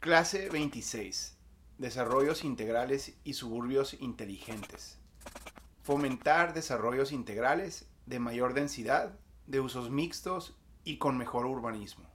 Clase 26. Desarrollos integrales y suburbios inteligentes. Fomentar desarrollos integrales de mayor densidad, de usos mixtos y con mejor urbanismo.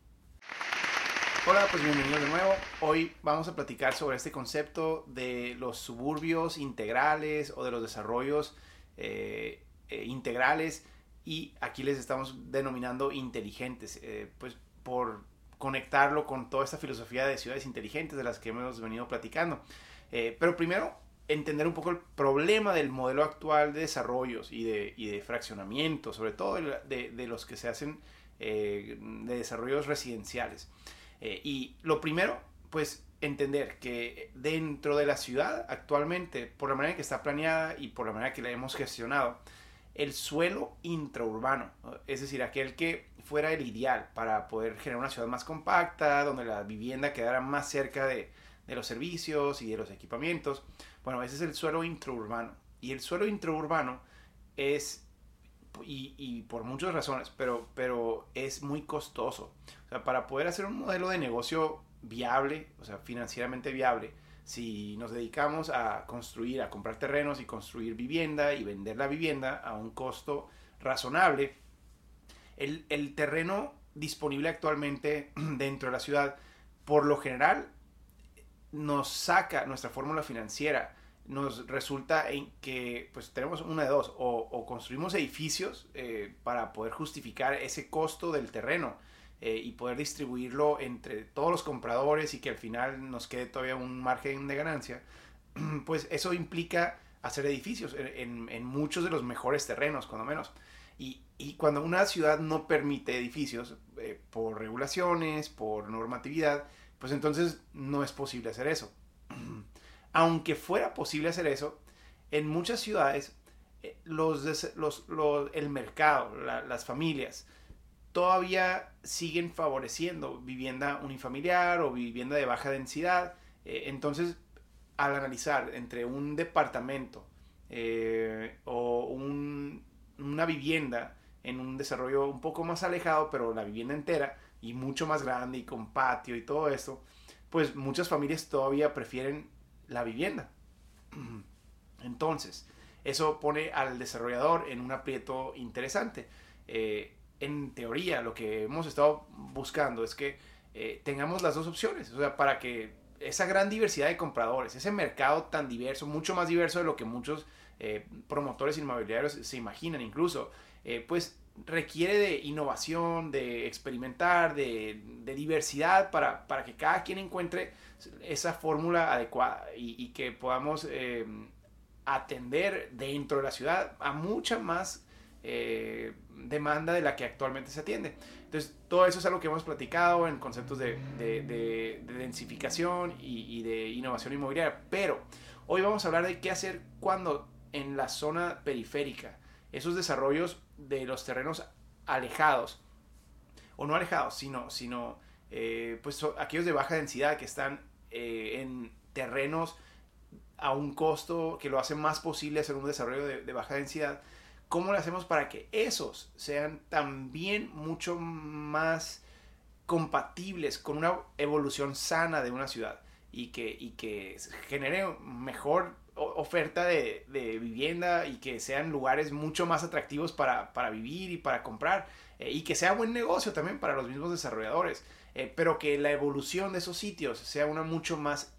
Hola, pues bienvenidos de nuevo. Hoy vamos a platicar sobre este concepto de los suburbios integrales o de los desarrollos eh, eh, integrales y aquí les estamos denominando inteligentes, eh, pues por conectarlo con toda esta filosofía de ciudades inteligentes de las que hemos venido platicando. Eh, pero primero, entender un poco el problema del modelo actual de desarrollos y de, y de fraccionamiento, sobre todo de, de, los que se hacen eh, de desarrollos residenciales. Eh, y lo primero, pues entender que dentro de la ciudad actualmente, por la manera en que está planeada y por la manera que la hemos gestionado, el suelo intraurbano, es decir, aquel que fuera el ideal para poder generar una ciudad más compacta, donde la vivienda quedara más cerca de, los servicios y de los equipamientos. Bueno, ese es el suelo intraurbano. Y el suelo intraurbano es, y, por muchas razones, pero, pero es muy costoso. O sea, para poder hacer un modelo de negocio viable, o sea, financieramente viable, si nos dedicamos a construir, a comprar terrenos y construir vivienda y vender la vivienda a un costo razonable, el, terreno disponible actualmente dentro de la ciudad, por lo general, nos saca nuestra fórmula financiera. Nos resulta en que pues tenemos una de dos, o, construimos edificios eh, para poder justificar ese costo del terreno eh, y poder distribuirlo entre todos los compradores y que al final nos quede todavía un margen de ganancia, pues eso implica hacer edificios en, en muchos de los mejores terrenos, cuando menos. Y, y cuando una ciudad no permite edificios eh, por regulaciones, por normatividad, pues entonces no es posible hacer eso. Aunque fuera posible hacer eso, en muchas ciudades eh, los, los, el mercado, las familias, todavía siguen favoreciendo vivienda unifamiliar o vivienda de baja densidad. Eh, entonces, al analizar entre un departamento o un, una vivienda en un desarrollo un poco más alejado, pero la vivienda entera y mucho más grande y con patio y todo esto, pues muchas familias todavía prefieren la vivienda. Entonces, eso pone al desarrollador en un aprieto interesante. Eh, en teoría, lo que hemos estado buscando es que eh, tengamos las dos opciones, o sea, para que esa gran diversidad de compradores, ese mercado tan diverso, mucho más diverso de lo que muchos eh, promotores inmobiliarios se imaginan incluso, eh, pues requiere de innovación, de experimentar, de, diversidad para, para, que cada quien encuentre esa fórmula adecuada y, que podamos eh, atender dentro de la ciudad a mucha más demanda de la que actualmente se atiende. Entonces, todo eso es algo que hemos platicado en conceptos de, de, densificación y, y de innovación inmobiliaria, pero hoy vamos a hablar de qué hacer cuando en la zona periférica. Esos desarrollos de los terrenos alejados, o no alejados, sino, sino eh, pues aquellos de baja densidad que están eh, en terrenos a un costo que lo hace más posible hacer un desarrollo de, de baja densidad. ¿Cómo lo hacemos para que esos sean también mucho más compatibles con una evolución sana de una ciudad y que, y que genere mejor oferta de, vivienda y que sean lugares mucho más atractivos para, vivir y para comprar eh, y que sea buen negocio también para los mismos desarrolladores, eh, pero que la evolución de esos sitios sea una mucho más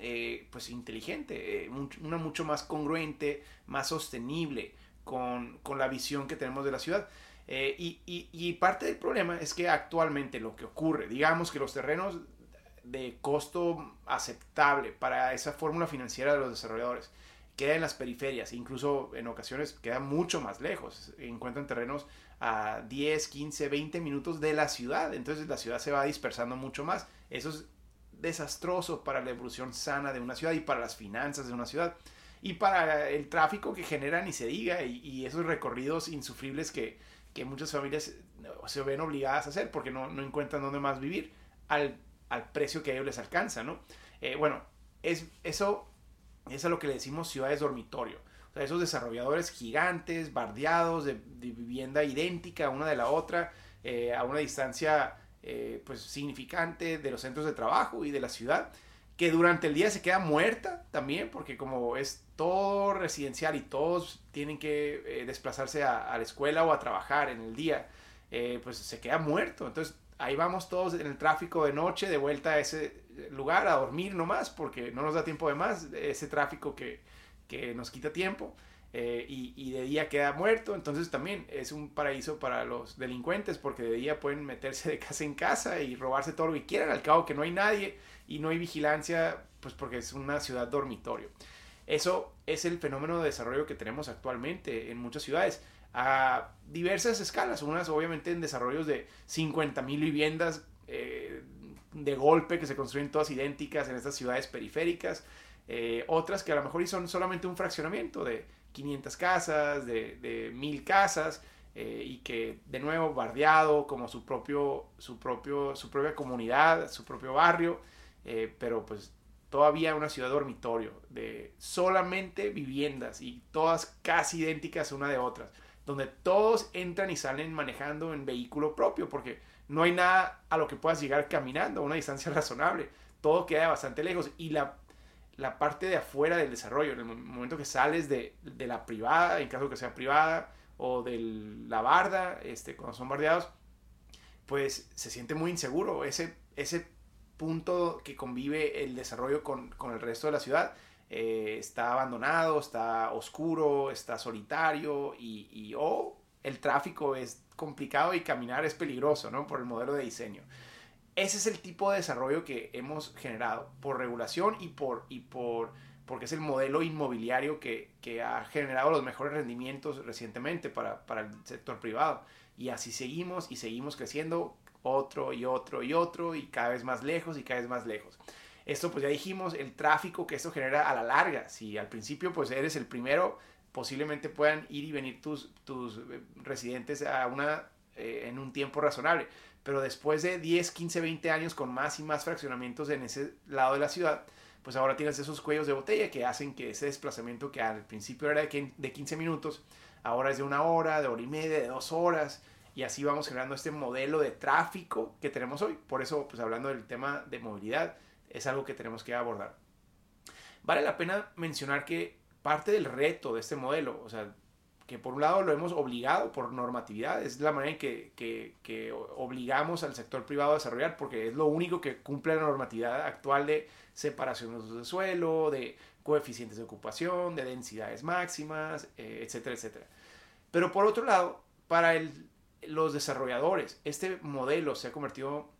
eh, pues inteligente, una mucho más congruente, más sostenible con, la visión que tenemos de la ciudad. y, y parte del problema es que actualmente lo que ocurre, digamos que los terrenos de costo aceptable para esa fórmula financiera de los desarrolladores. Queda en las periferias, incluso en ocasiones queda mucho más lejos. Encuentran terrenos a 10, 15, 20 minutos de la ciudad. Entonces la ciudad se va dispersando mucho más. Eso es desastroso para la evolución sana de una ciudad y para las finanzas de una ciudad. Y para el tráfico que generan y se diga, y, esos recorridos insufribles que, que, muchas familias se ven obligadas a hacer porque no, no encuentran dónde más vivir. Al al precio que a ellos les alcanza, ¿no? Eh, bueno, es, eso, es a lo que le decimos ciudades dormitorio. O sea, esos desarrolladores gigantes, bardeados, de, vivienda idéntica una de la otra, eh, a una distancia eh, pues significante de los centros de trabajo y de la ciudad, que durante el día se queda muerta también, porque como es todo residencial y todos tienen que eh, desplazarse a, la escuela o a trabajar en el día, eh, pues se queda muerto. Entonces ahí vamos todos en el tráfico de noche de vuelta a ese lugar a dormir nomás, porque no nos da tiempo de más, ese tráfico que, que nos quita tiempo. Eh, y, de día queda muerto, entonces también es un paraíso para los delincuentes porque de día pueden meterse de casa en casa y robarse todo lo que quieran, al cabo que no hay nadie y no hay vigilancia, pues porque es una ciudad dormitorio. Eso es el fenómeno de desarrollo que tenemos actualmente en muchas ciudades a diversas escalas, unas obviamente en desarrollos de 50 mil viviendas eh, de golpe que se construyen todas idénticas en estas ciudades periféricas, eh, otras que a lo mejor son solamente un fraccionamiento de 500 casas, de, de 1000 casas, eh, y que de nuevo bardeado como su, propio, su, propio, su propia comunidad, su propio barrio, eh, pero pues todavía una ciudad dormitorio de solamente viviendas y todas casi idénticas una de otras, donde todos entran y salen manejando en vehículo propio, porque no hay nada a lo que puedas llegar caminando a una distancia razonable, todo queda bastante lejos y la la parte de afuera del desarrollo, en el momento que sales de, la privada, en caso que sea privada, o de la barda, este, cuando son bardeados, pues se siente muy inseguro. Ese, ese punto que convive el desarrollo con, el resto de la ciudad eh, está abandonado, está oscuro, está solitario y, y o el tráfico es complicado y caminar es peligroso, ¿no? Por el modelo de diseño. Ese es el tipo de desarrollo que hemos generado por regulación y por, y por porque es el modelo inmobiliario que, que ha generado los mejores rendimientos recientemente para, para, el sector privado. Y así seguimos y seguimos creciendo otro y otro y otro y cada vez más lejos y cada vez más lejos. Esto pues ya dijimos, el tráfico que esto genera a la larga. Si al principio pues eres el primero, posiblemente puedan ir y venir tus, tus eh, residentes a una, eh, en un tiempo razonable pero después de 10, 15, 20 años con más y más fraccionamientos en ese lado de la ciudad, pues ahora tienes esos cuellos de botella que hacen que ese desplazamiento que al principio era de 15 minutos, ahora es de una hora, de hora y media, de dos horas, y así vamos generando este modelo de tráfico que tenemos hoy. Por eso, pues hablando del tema de movilidad, es algo que tenemos que abordar. Vale la pena mencionar que parte del reto de este modelo, o sea, que por un lado lo hemos obligado por normatividad, es la manera en que, que, obligamos al sector privado a desarrollar, porque es lo único que cumple la normatividad actual de separación de suelo, de coeficientes de ocupación, de densidades máximas, eh, etcétera, etcétera. Pero por otro lado, para los desarrolladores, este modelo se ha convertido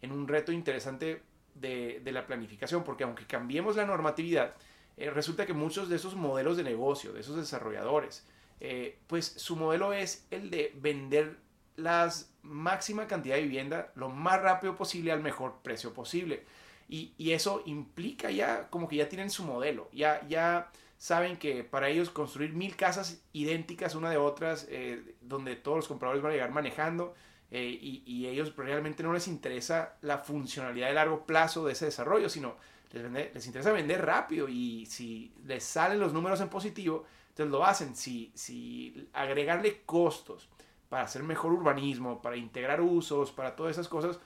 en un reto interesante de, de la planificación, porque aunque cambiemos la normatividad, eh, resulta que muchos de esos modelos de negocio, de esos desarrolladores, eh, pues su modelo es el de vender la máxima cantidad de vivienda lo más rápido posible al mejor precio posible. Y, eso implica ya como que ya tienen su modelo, ya, ya saben que para ellos construir mil casas idénticas una de otras, eh, donde todos los compradores van a llegar manejando, eh, y, y, ellos realmente no les interesa la funcionalidad de largo plazo de ese desarrollo, sino les, les interesa vender rápido y si les salen los números en positivo, entonces lo hacen. Si, si agregarle costos para hacer mejor urbanismo, para integrar usos, para todas esas cosas,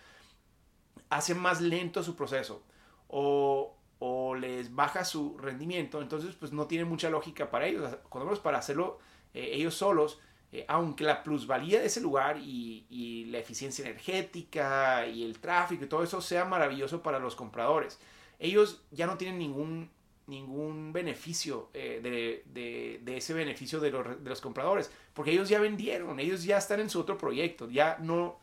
hace más lento su proceso o, o les baja su rendimiento, entonces pues no tiene mucha lógica para ellos. Cuando menos para hacerlo eh, ellos solos, eh, aunque la plusvalía de ese lugar y, y, la eficiencia energética y el tráfico y todo eso sea maravilloso para los compradores, ellos ya no tienen ningún ningún beneficio eh, de, ese beneficio de los, compradores, porque ellos ya vendieron, ellos ya están en su otro proyecto, ya no,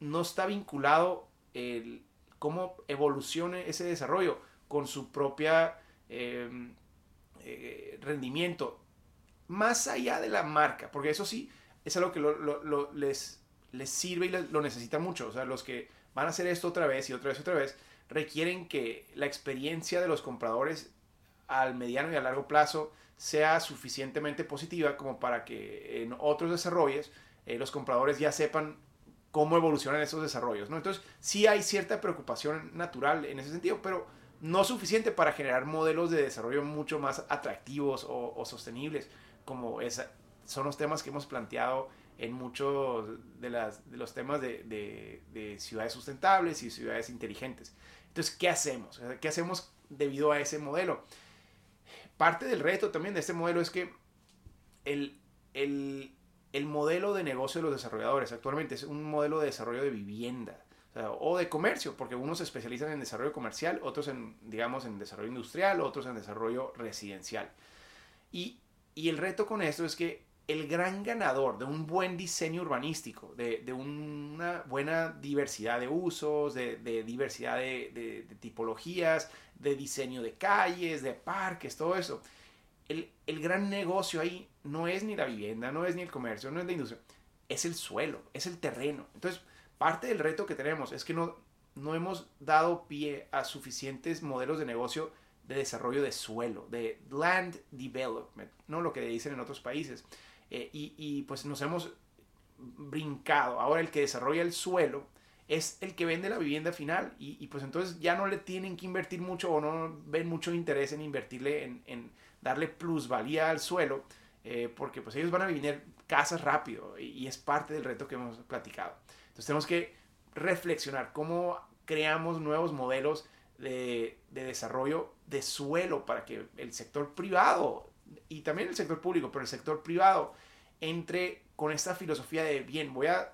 no está vinculado el, cómo evolucione ese desarrollo con su propia em, eh, rendimiento, más allá de la marca, porque eso sí es algo que les, les sirve y lo necesitan mucho, o sea, los que van a hacer esto otra vez y otra vez y otra vez, requieren que la experiencia de los compradores al mediano y a largo plazo sea suficientemente positiva como para que en otros desarrollos eh, los compradores ya sepan cómo evolucionan esos desarrollos. ¿no? Entonces, sí hay cierta preocupación natural en ese sentido, pero no suficiente para generar modelos de desarrollo mucho más atractivos o, sostenibles, como son los temas que hemos planteado en muchos de, de los temas de, ciudades sustentables y ciudades inteligentes. Entonces, ¿qué hacemos? ¿Qué hacemos debido a ese modelo? Parte del reto también de este modelo es que el, el, el modelo de negocio de los desarrolladores actualmente es un modelo de desarrollo de vivienda o, de comercio, porque unos se especializan en desarrollo comercial, otros en, digamos, en desarrollo industrial, otros en desarrollo residencial. Y, y el reto con esto es que el gran ganador de un buen diseño urbanístico, de, de una buena diversidad de usos, de, diversidad de, tipologías, de diseño de calles, de parques, todo eso, el, el, gran negocio ahí no es ni la vivienda, no es ni el comercio, no es la industria, es el suelo, es el terreno. Entonces, parte del reto que tenemos es que no, no hemos dado pie a suficientes modelos de negocio de desarrollo de suelo, de land development, no lo que dicen en otros países. Eh, y, pues nos hemos brincado. Ahora el que desarrolla el suelo es el que vende la vivienda final y, pues entonces ya no le tienen que invertir mucho o no ven mucho interés en invertirle en, darle plusvalía al suelo eh, porque pues ellos van a vivir casas rápido y es parte del reto que hemos platicado. Entonces tenemos que reflexionar cómo creamos nuevos modelos de, desarrollo de suelo para que el sector privado y también el sector público, pero el sector privado entre con esta filosofía de, bien, voy a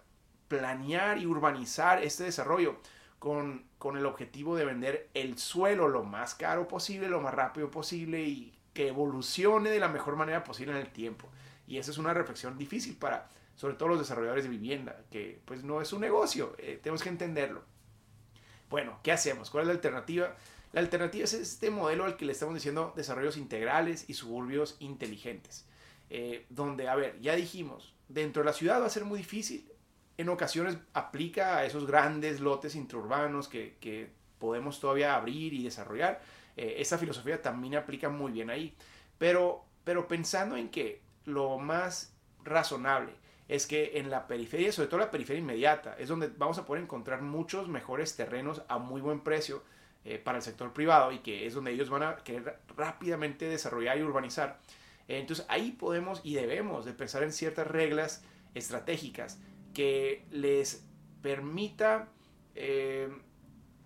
planear y urbanizar este desarrollo con, con, el objetivo de vender el suelo lo más caro posible, lo más rápido posible y que evolucione de la mejor manera posible en el tiempo. Y esa es una reflexión difícil para, sobre todo los desarrolladores de vivienda, que pues no es un negocio, eh, tenemos que entenderlo. Bueno, ¿qué hacemos? ¿Cuál es la alternativa? La alternativa es este modelo al que le estamos diciendo desarrollos integrales y suburbios inteligentes, eh, donde, a ver, ya dijimos, dentro de la ciudad va a ser muy difícil, en ocasiones aplica a esos grandes lotes intraurbanos que, que podemos todavía abrir y desarrollar. Eh, esta filosofía también aplica muy bien ahí, pero, pero pensando en que lo más razonable es que en la periferia, sobre todo la periferia inmediata, es donde vamos a poder encontrar muchos mejores terrenos a muy buen precio eh, para el sector privado y que es donde ellos van a querer rápidamente desarrollar y urbanizar. entonces ahí podemos y debemos de pensar en ciertas reglas estratégicas que les permita eh,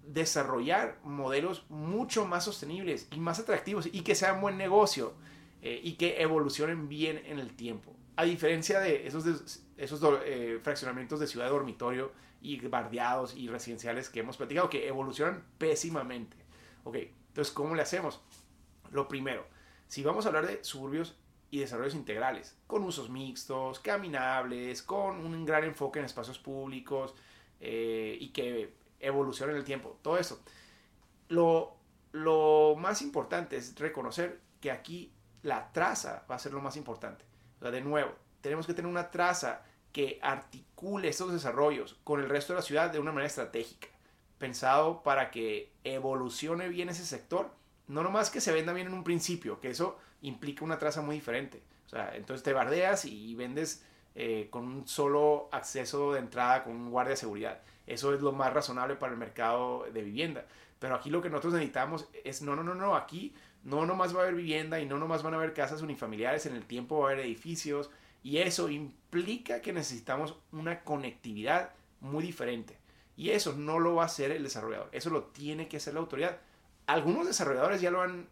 desarrollar modelos mucho más sostenibles y más atractivos y que sean buen negocio eh, y que evolucionen bien en el tiempo a diferencia de esos, esos eh, fraccionamientos de ciudad dormitorio y bardeados y residenciales que hemos platicado, que evolucionan pésimamente. Ok, entonces, ¿cómo le hacemos? Lo primero, si vamos a hablar de suburbios y desarrollos integrales, con usos mixtos, caminables, con un gran enfoque en espacios públicos eh, y que evolucionen en el tiempo, todo eso. Lo, lo más importante es reconocer que aquí la traza va a ser lo más importante de nuevo, tenemos que tener una traza que articule estos desarrollos con el resto de la ciudad de una manera estratégica, pensado para que evolucione bien ese sector, no nomás que se venda bien en un principio, que eso implica una traza muy diferente. O sea, entonces te bardeas y vendes eh, con un solo acceso de entrada con un guardia de seguridad. Eso es lo más razonable para el mercado de vivienda. Pero aquí lo que nosotros necesitamos es, no, no, no, no, aquí no nomás va a haber vivienda y no nomás van a haber casas unifamiliares, en el tiempo va a haber edificios y eso implica que necesitamos una conectividad muy diferente. Y eso no lo va a hacer el desarrollador, eso lo tiene que hacer la autoridad. Algunos desarrolladores ya lo han,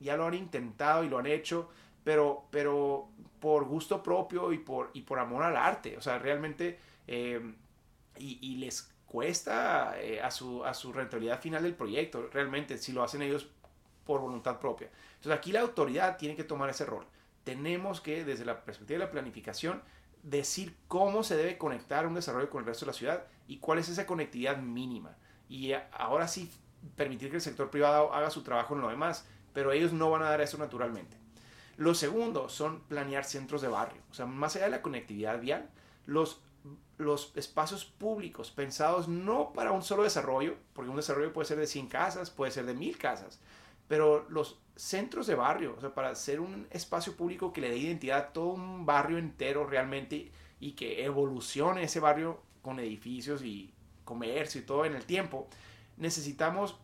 ya lo han intentado y lo han hecho, pero, pero por gusto propio y por, y por amor al arte. O sea, realmente, eh, y, les cuesta eh, a, su, a su rentabilidad final del proyecto, realmente, si lo hacen ellos por voluntad propia. Entonces aquí la autoridad tiene que tomar ese rol. Tenemos que, desde la perspectiva de la planificación, decir cómo se debe conectar un desarrollo con el resto de la ciudad y cuál es esa conectividad mínima. Y ahora sí, permitir que el sector privado haga su trabajo en lo demás, pero ellos no van a dar eso naturalmente. Lo segundo son planear centros de barrio. O sea, más allá de la conectividad vial, los, los espacios públicos pensados no para un solo desarrollo, porque un desarrollo puede ser de 100 casas, puede ser de 1000 casas, pero los centros de barrio, o sea, para ser un espacio público que le dé identidad a todo un barrio entero realmente y que evolucione ese barrio con edificios y comercio y todo en el tiempo, necesitamos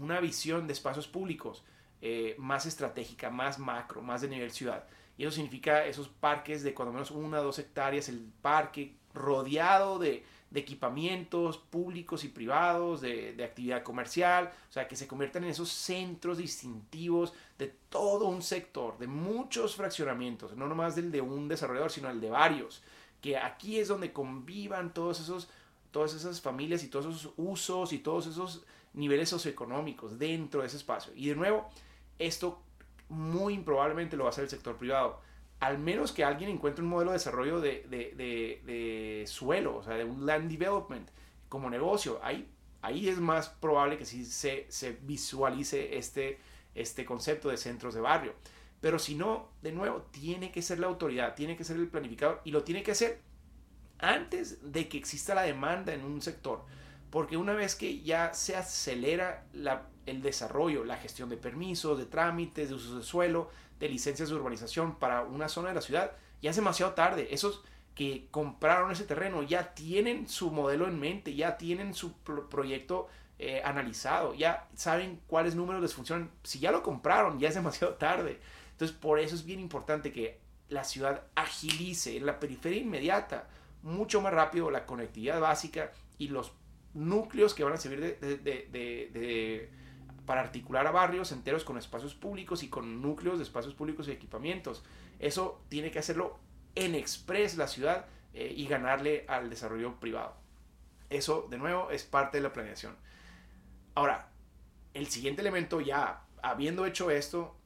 una visión de espacios públicos eh, más estratégica, más macro, más de nivel ciudad. Y eso significa esos parques de cuando menos una o dos hectáreas, el parque rodeado de, de equipamientos públicos y privados, de, de, actividad comercial, o sea, que se conviertan en esos centros distintivos de todo un sector, de muchos fraccionamientos, no nomás del de un desarrollador, sino el de varios, que aquí es donde convivan todos esos, todas esas familias y todos esos usos y todos esos niveles socioeconómicos dentro de ese espacio. Y de nuevo, esto muy improbablemente lo va a hacer el sector privado al menos que alguien encuentre un modelo de desarrollo de, de, de, suelo, o sea, de un land development como negocio, ahí, ahí es más probable que sí se, se visualice este, este concepto de centros de barrio. Pero si no, de nuevo, tiene que ser la autoridad, tiene que ser el planificador y lo tiene que hacer antes de que exista la demanda en un sector. Porque una vez que ya se acelera el desarrollo, la gestión de permisos, de trámites, de usos de suelo, de licencias de urbanización para una zona de la ciudad, ya es demasiado tarde. Esos que compraron ese terreno ya tienen su modelo en mente, ya tienen su proyecto eh, analizado, ya saben cuáles números les funcionan. Si ya lo compraron, ya es demasiado tarde. Entonces, por eso es bien importante que la ciudad agilice en la periferia inmediata mucho más rápido la conectividad básica y los núcleos que van a servir de, para articular a barrios enteros con espacios públicos y con núcleos de espacios públicos y equipamientos. Eso tiene que hacerlo en express la ciudad eh, y ganarle al desarrollo privado. Eso, de nuevo, es parte de la planeación. Ahora, el siguiente elemento, ya habiendo hecho esto,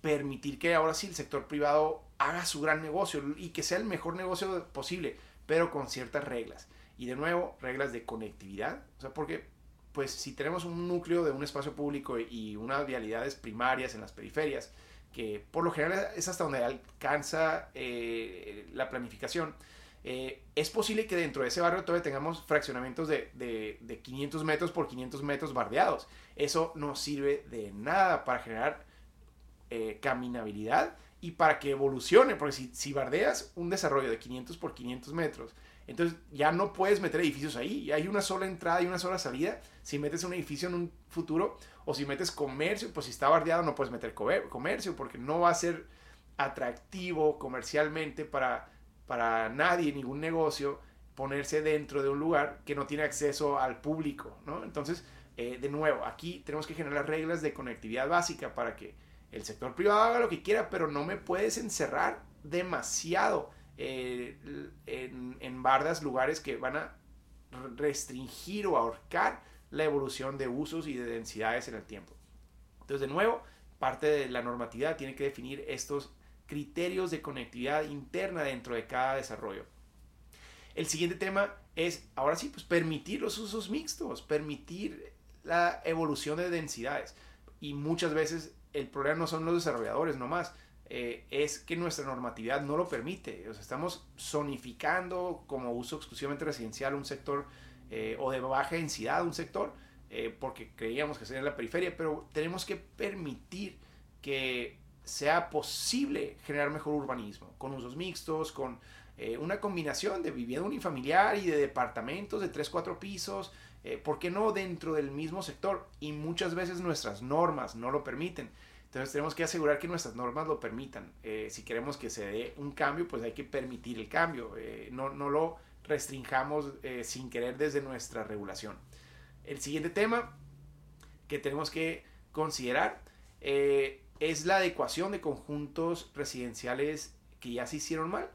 permitir que ahora sí el sector privado haga su gran negocio y que sea el mejor negocio posible, pero con ciertas reglas. Y de nuevo, reglas de conectividad. O sea, porque pues si tenemos un núcleo de un espacio público y unas vialidades primarias en las periferias, que por lo general es hasta donde alcanza eh, la planificación, eh, es posible que dentro de ese barrio todavía tengamos fraccionamientos de, de, 500 metros por 500 metros bardeados. Eso no sirve de nada para generar eh, caminabilidad y para que evolucione, porque si, si bardeas un desarrollo de 500 por 500 metros, entonces ya no puedes meter edificios ahí. Hay una sola entrada y una sola salida. Si metes un edificio en un futuro o si metes comercio, pues si está bardeado no puedes meter comercio porque no va a ser atractivo comercialmente para, para nadie, ningún negocio, ponerse dentro de un lugar que no tiene acceso al público. ¿no? Entonces, eh, de nuevo, aquí tenemos que generar reglas de conectividad básica para que el sector privado haga lo que quiera, pero no me puedes encerrar demasiado eh, en, bardas, lugares que van a restringir o ahorcar la evolución de usos y de densidades en el tiempo. Entonces, de nuevo, parte de la normatividad tiene que definir estos criterios de conectividad interna dentro de cada desarrollo. El siguiente tema es, ahora sí, pues permitir los usos mixtos, permitir la evolución de densidades. Y muchas veces el problema no son los desarrolladores nomás, eh, es que nuestra normatividad no lo permite. Estamos zonificando como uso exclusivamente residencial un sector eh, o de baja densidad un sector eh, porque creíamos que sería la periferia, pero tenemos que permitir que sea posible generar mejor urbanismo con usos mixtos, con una combinación de vivienda unifamiliar y de departamentos de 3, 4 pisos, ¿por qué no dentro del mismo sector? Y muchas veces nuestras normas no lo permiten. Entonces tenemos que asegurar que nuestras normas lo permitan. Eh, si queremos que se dé un cambio, pues hay que permitir el cambio. Eh, no, no, lo restringamos eh, sin querer desde nuestra regulación. El siguiente tema que tenemos que considerar es la adecuación de conjuntos residenciales que ya se hicieron mal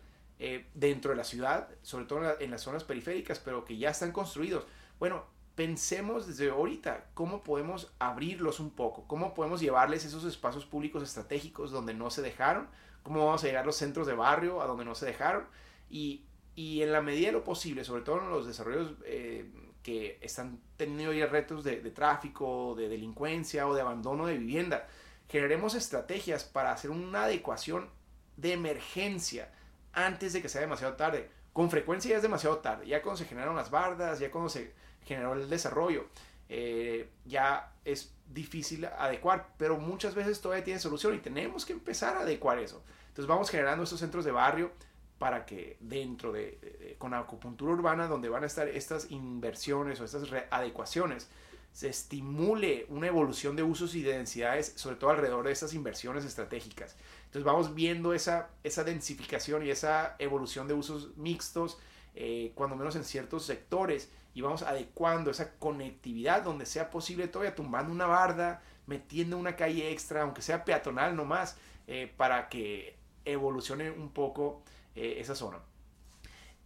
dentro de la ciudad, sobre todo en las zonas periféricas, pero que ya están construidos. Bueno, pensemos desde ahorita cómo podemos abrirlos un poco, cómo podemos llevarles esos espacios públicos estratégicos donde no se dejaron, cómo vamos a llegar a los centros de barrio a donde no se dejaron y, y en la medida de lo posible, sobre todo en los desarrollos eh, que están teniendo ya retos de, de, tráfico, de delincuencia o de abandono de vivienda, generemos estrategias para hacer una adecuación de emergencia antes de que sea demasiado tarde. Con frecuencia ya es demasiado tarde, ya cuando se generaron las bardas, ya cuando se generó el desarrollo, eh, ya es difícil adecuar, pero muchas veces todavía tiene solución y tenemos que empezar a adecuar eso. Entonces vamos generando estos centros de barrio para que dentro de, con acupuntura urbana, donde van a estar estas inversiones o estas adecuaciones, se estimule una evolución de usos y de densidades, sobre todo alrededor de estas inversiones estratégicas. Entonces vamos viendo esa, esa densificación y esa evolución de usos mixtos, eh, cuando menos en ciertos sectores, y vamos adecuando esa conectividad donde sea posible, todavía tumbando una barda, metiendo una calle extra, aunque sea peatonal nomás, eh, para que evolucione un poco eh, esa zona.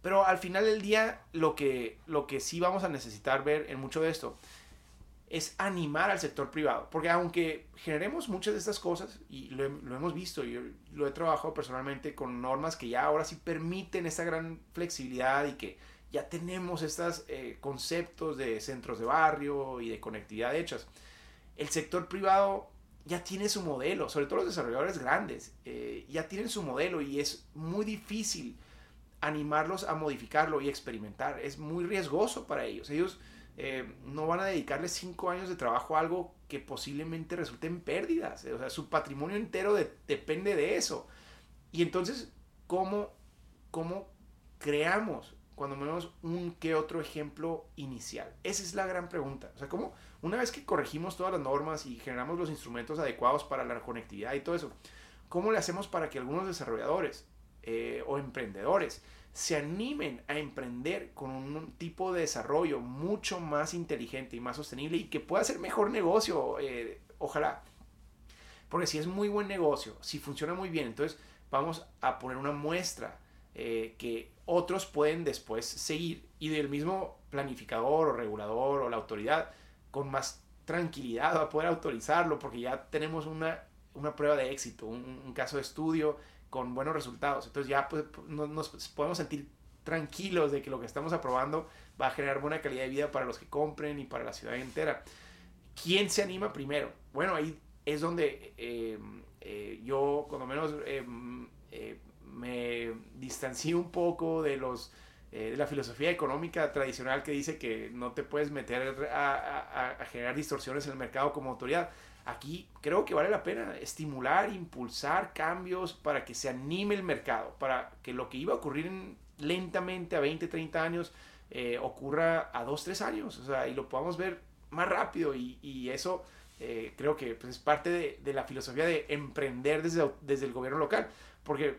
Pero al final del día, lo que, lo que sí vamos a necesitar ver en mucho de esto es animar al sector privado. Porque aunque generemos muchas de estas cosas, y lo, hemos visto, yo lo he trabajado personalmente con normas que ya ahora sí permiten esta gran flexibilidad y que ya tenemos estos eh, conceptos de centros de barrio y de conectividad hechas. El sector privado ya tiene su modelo, sobre todo los desarrolladores grandes, eh, ya tienen su modelo y es muy difícil animarlos a modificarlo y experimentar. Es muy riesgoso para ellos. Ellos eh, no van a dedicarle cinco años de trabajo a algo que posiblemente resulte en pérdidas. O sea, su patrimonio entero depende de eso. Y entonces, ¿cómo, ¿cómo creamos, cuando menos, un que otro ejemplo inicial? Esa es la gran pregunta. O sea, ¿cómo, una vez que corregimos todas las normas y generamos los instrumentos adecuados para la conectividad y todo eso, ¿cómo le hacemos para que algunos desarrolladores eh, o emprendedores se animen a emprender con un tipo de desarrollo mucho más inteligente y más sostenible y que pueda ser mejor negocio, eh, ojalá. Porque si es muy buen negocio, si funciona muy bien, entonces vamos a poner una muestra eh, que otros pueden después seguir y del mismo planificador o regulador o la autoridad con más tranquilidad va a poder autorizarlo porque ya tenemos una, una prueba de éxito, un caso de estudio con buenos resultados. Entonces ya pues, nos, podemos sentir tranquilos de que lo que estamos aprobando va a generar buena calidad de vida para los que compren y para la ciudad entera. ¿Quién se anima primero? Bueno, ahí es donde eh, eh, yo, cuando menos, eh, me distancié un poco de los de la filosofía económica tradicional que dice que no te puedes meter a, a generar distorsiones en el mercado como autoridad. Aquí creo que vale la pena estimular, impulsar cambios para que se anime el mercado, para que lo que iba a ocurrir lentamente a 20, 30 años eh, ocurra a 2, 3 años, o sea, y lo podamos ver más rápido y, eso eh, creo que pues, es parte de, la filosofía de emprender desde, desde el gobierno local, porque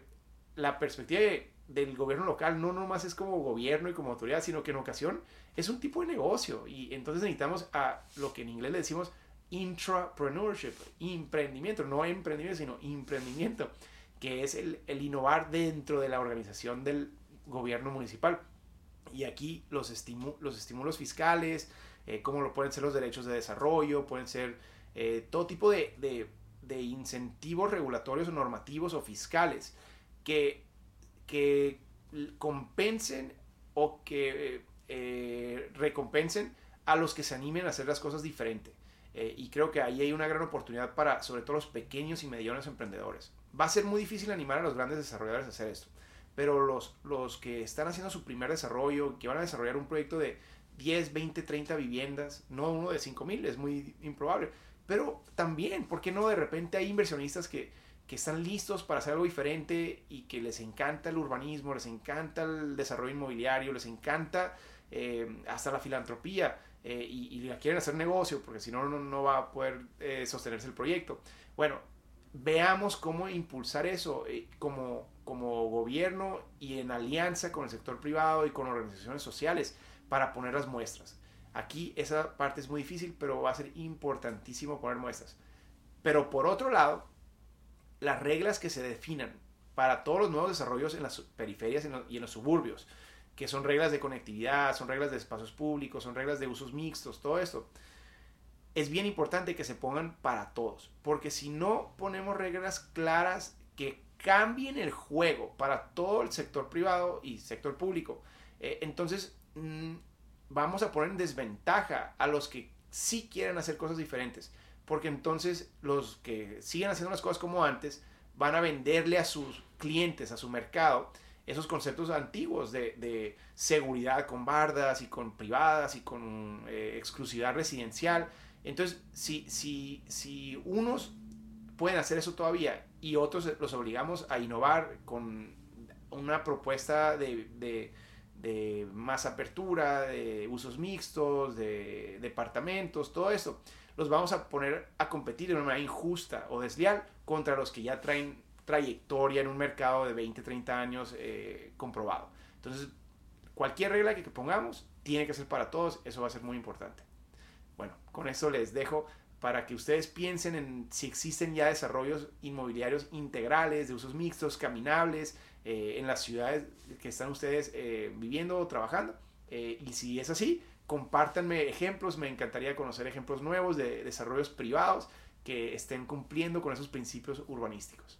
la perspectiva del gobierno local no nomás es como gobierno y como autoridad, sino que en ocasión es un tipo de negocio y entonces necesitamos a lo que en inglés le decimos intrapreneurship, emprendimiento, no emprendimiento, sino emprendimiento, que es el, innovar dentro de la organización del gobierno municipal. Y aquí los, los estímulos fiscales, eh, como lo pueden ser los derechos de desarrollo, pueden ser eh, todo tipo de, incentivos regulatorios o normativos o fiscales que, que compensen o que eh, recompensen a los que se animen a hacer las cosas diferente. Eh, y creo que ahí hay una gran oportunidad para, sobre todo, los pequeños y medianos emprendedores. Va a ser muy difícil animar a los grandes desarrolladores a hacer esto, pero los, los que están haciendo su primer desarrollo, que van a desarrollar un proyecto de 10, 20, 30 viviendas, no uno de 5 mil, es muy improbable, pero también, ¿por qué no de repente hay inversionistas que, que están listos para hacer algo diferente y que les encanta el urbanismo, les encanta el desarrollo inmobiliario, les encanta eh, hasta la filantropía? Eh, y, la quieren hacer negocio, porque si no, no va a poder eh, sostenerse el proyecto. Bueno, veamos cómo impulsar eso eh, como, como gobierno y en alianza con el sector privado y con organizaciones sociales para poner las muestras. Aquí esa parte es muy difícil, pero va a ser importantísimo poner muestras. Pero por otro lado, las reglas que se definan para todos los nuevos desarrollos en las periferias y en los suburbios, que son reglas de conectividad, son reglas de espacios públicos, son reglas de usos mixtos, todo esto. Es bien importante que se pongan para todos, porque si no ponemos reglas claras que cambien el juego para todo el sector privado y sector público, eh, entonces mm, vamos a poner en desventaja a los que sí quieren hacer cosas diferentes, porque entonces los que siguen haciendo las cosas como antes van a venderle a sus clientes, a su mercado, esos conceptos antiguos de, seguridad con bardas y con privadas y con eh, exclusividad residencial. Entonces, si, si, si unos pueden hacer eso todavía y otros los obligamos a innovar con una propuesta de, de más apertura, de usos mixtos, de departamentos, todo esto, los vamos a poner a competir de una manera injusta o desleal contra los que ya traen trayectoria en un mercado de 20, 30 años eh, comprobado. Entonces, cualquier regla que pongamos tiene que ser para todos, eso va a ser muy importante. Bueno, con eso les dejo para que ustedes piensen en si existen ya desarrollos inmobiliarios integrales, de usos mixtos, caminables, eh, en las ciudades que están ustedes eh, viviendo o trabajando. Eh, y si es así, compártanme ejemplos, me encantaría conocer ejemplos nuevos de desarrollos privados que estén cumpliendo con esos principios urbanísticos.